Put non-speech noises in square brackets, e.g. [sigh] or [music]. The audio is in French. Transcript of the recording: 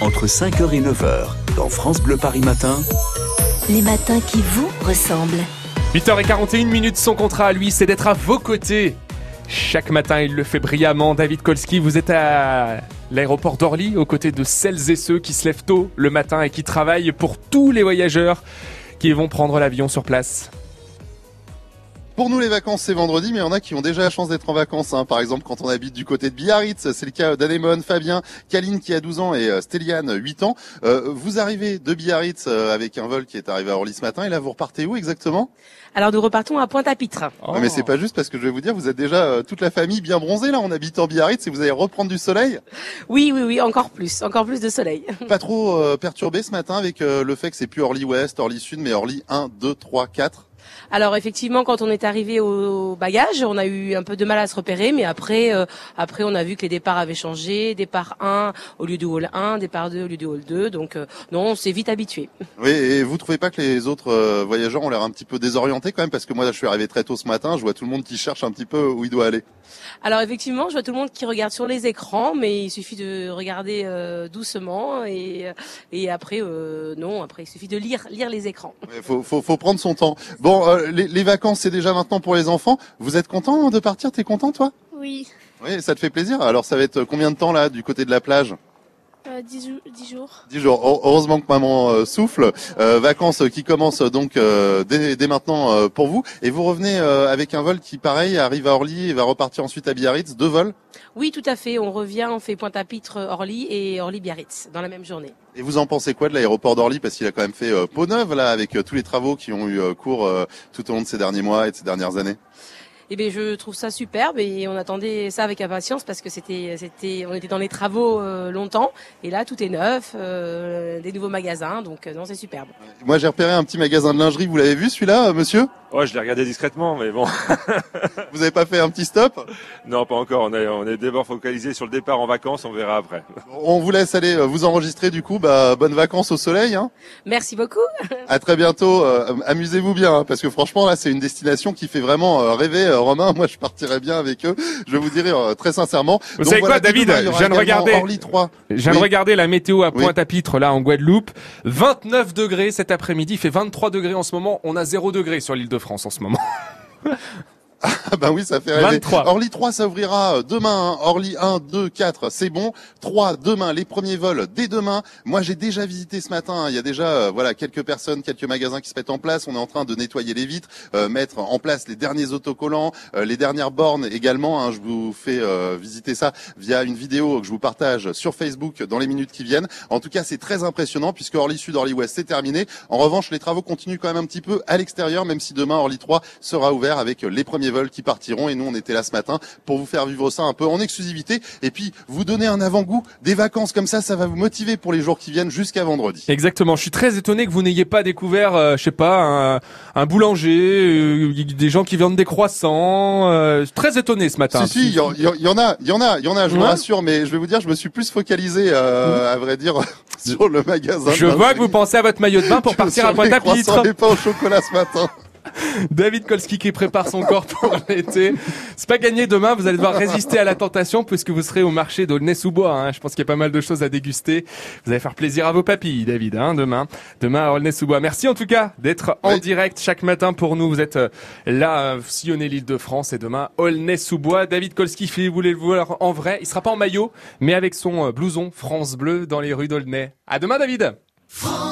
entre 5h et 9h, dans France Bleu Paris Matin. Les matins qui vous ressemblent. 8h41 minutes, son contrat à lui, c'est d'être à vos côtés. Chaque matin, il le fait brillamment. David Kolski, vous êtes à l'aéroport d'Orly, aux côtés de celles et ceux qui se lèvent tôt le matin et qui travaillent pour tous les voyageurs qui vont prendre l'avion sur place. Pour nous, les vacances, c'est vendredi, mais il y en a qui ont déjà la chance d'être en vacances. Hein. Par exemple, quand on habite du côté de Biarritz, c'est le cas d'Anémone, Fabien, Kaline qui a 12 ans et euh, Stéliane, 8 ans. Euh, vous arrivez de Biarritz euh, avec un vol qui est arrivé à Orly ce matin, et là, vous repartez où exactement? Alors nous repartons à Pointe-à-Pitre. Oh. Ouais, Mais c'est pas juste parce que je vais vous dire, vous êtes déjà euh, toute la famille bien bronzée là. On habite en Biarritz et vous allez reprendre du soleil? Oui, oui, oui, encore plus, encore plus de soleil. [laughs] Pas trop euh, perturbé ce matin avec euh, le fait que c'est plus Orly Ouest, Orly Sud, mais Orly 1, 2, 3, 4. Alors effectivement, quand on est arrivé au bagage, on a eu un peu de mal à se repérer, mais après, euh, après, on a vu que les départs avaient changé. Départ 1 au lieu du hall 1, départ 2 au lieu du hall 2. Donc euh, non, on s'est vite habitué. Oui, et vous trouvez pas que les autres euh, voyageurs ont l'air un petit peu désorientés quand même? Parce que moi, je suis arrivé très tôt ce matin, je vois tout le monde qui cherche un petit peu où il doit aller. Alors effectivement, je vois tout le monde qui regarde sur les écrans, mais il suffit de regarder euh, doucement et et après, euh, non, après il suffit de lire lire les écrans. Il faut, faut, faut prendre son temps. Bon, euh, les, les vacances, c'est déjà maintenant pour les enfants. Vous êtes content de partir? T'es content, toi? Oui, Oui, ça te fait plaisir. Alors, ça va être combien de temps là, du côté de la plage? Euh, 10, jou- 10 jours. Jours. Heureusement que maman euh, souffle. Euh, vacances qui commencent donc euh, dès, dès maintenant euh, pour vous. Et vous revenez euh, avec un vol qui, pareil, arrive à Orly et va repartir ensuite à Biarritz. Deux vols? Oui, tout à fait. On revient, on fait Pointe-à-Pitre, Orly et Orly-Biarritz dans la même journée. Et vous en pensez quoi de l'aéroport d'Orly? Parce qu'il a quand même fait euh, peau neuve là, avec euh, tous les travaux qui ont eu cours euh, tout au long de ces derniers mois et de ces dernières années. Eh bien, je trouve ça superbe et on attendait ça avec impatience parce que c'était, c'était, on était dans les travaux euh, longtemps et là tout est neuf, euh, des nouveaux magasins, donc euh, non, c'est superbe. Moi, j'ai repéré un petit magasin de lingerie. Vous l'avez vu celui-là, euh, monsieur? Ouais, je l'ai regardé discrètement, mais bon, [laughs] Vous avez pas fait un petit stop? Non, pas encore. On est, on est d'abord focalisé sur le départ en vacances, on verra après. On vous laisse aller euh, vous enregistrer du coup. Bah, bonnes vacances au soleil. Hein. Merci beaucoup. À très bientôt. euh, Amusez-vous bien, hein, parce que franchement là, c'est une destination qui fait vraiment euh, rêver. Romain, moi, je partirais bien avec eux. Je vous euh, très sincèrement. Vous Donc, savez voilà, quoi, David demain, Je viens de regarder. Orly 3. Je viens de regarder la météo à Oui. Pointe-à-Pitre, là, en Guadeloupe. 29 degrés cet après-midi. Il fait 23 degrés en ce moment. On a 0 degré sur l'île de France en ce moment. [laughs] Ah bah oui, ça fait rêver. 23. Orly 3, ça ouvrira euh, demain. hein. Orly 1, 2, 4, c'est bon. 3, demain, les premiers vols dès demain. Moi, j'ai déjà visité ce matin. hein. Il y a déjà euh, voilà quelques personnes, quelques magasins qui se mettent en place. On est en train de nettoyer les vitres, euh, mettre en place les derniers autocollants, euh, les dernières bornes également. hein. Je vous fais euh, visiter ça via une vidéo que je vous partage sur Facebook dans les minutes qui viennent. En tout cas, c'est très impressionnant puisque Orly Sud, Orly Ouest, c'est terminé. En revanche, les travaux continuent quand même un petit peu à l'extérieur, même si demain Orly 3 sera ouvert avec les premiers vols qui partiront. Et nous, on était là ce matin pour vous faire vivre ça un peu en exclusivité et puis vous donner un avant-goût des vacances comme ça. Ça va vous motiver pour les jours qui viennent jusqu'à vendredi. Exactement. Je suis très étonné que vous n'ayez pas découvert, euh, je sais pas, un, un boulanger, euh, des gens qui vendent des croissants. euh, très étonné ce matin. Si si, il y, y en- a, il y en a, il y en a. Je vous Ouais. rassure, mais je vais vous dire, je me suis plus focalisé, euh, à vrai dire, [laughs] sur le magasin. Je vois que vous pensez à votre maillot de bain pour partir à Pointe-à-Pitre. et pas au chocolat ce matin. [laughs] David Kolski qui prépare son corps pour l'été. C'est pas gagné demain, vous allez devoir résister à la tentation puisque vous serez au marché d'Aulnay-sous-Bois. hein. Je pense qu'il y a pas mal de choses à déguster. Vous allez faire plaisir à vos papilles, David, hein, demain. Demain à Aulnay-sous-Bois. Merci en tout cas d'être en Oui. direct chaque matin pour nous. Vous êtes euh, là, euh, sillonner l'île de France et demain Aulnay-sous-Bois. David Kolski, vous voulez le voir en vrai. Il sera pas en maillot, mais avec son euh, blouson France Bleu dans les rues d'Aulnay. À demain, David! France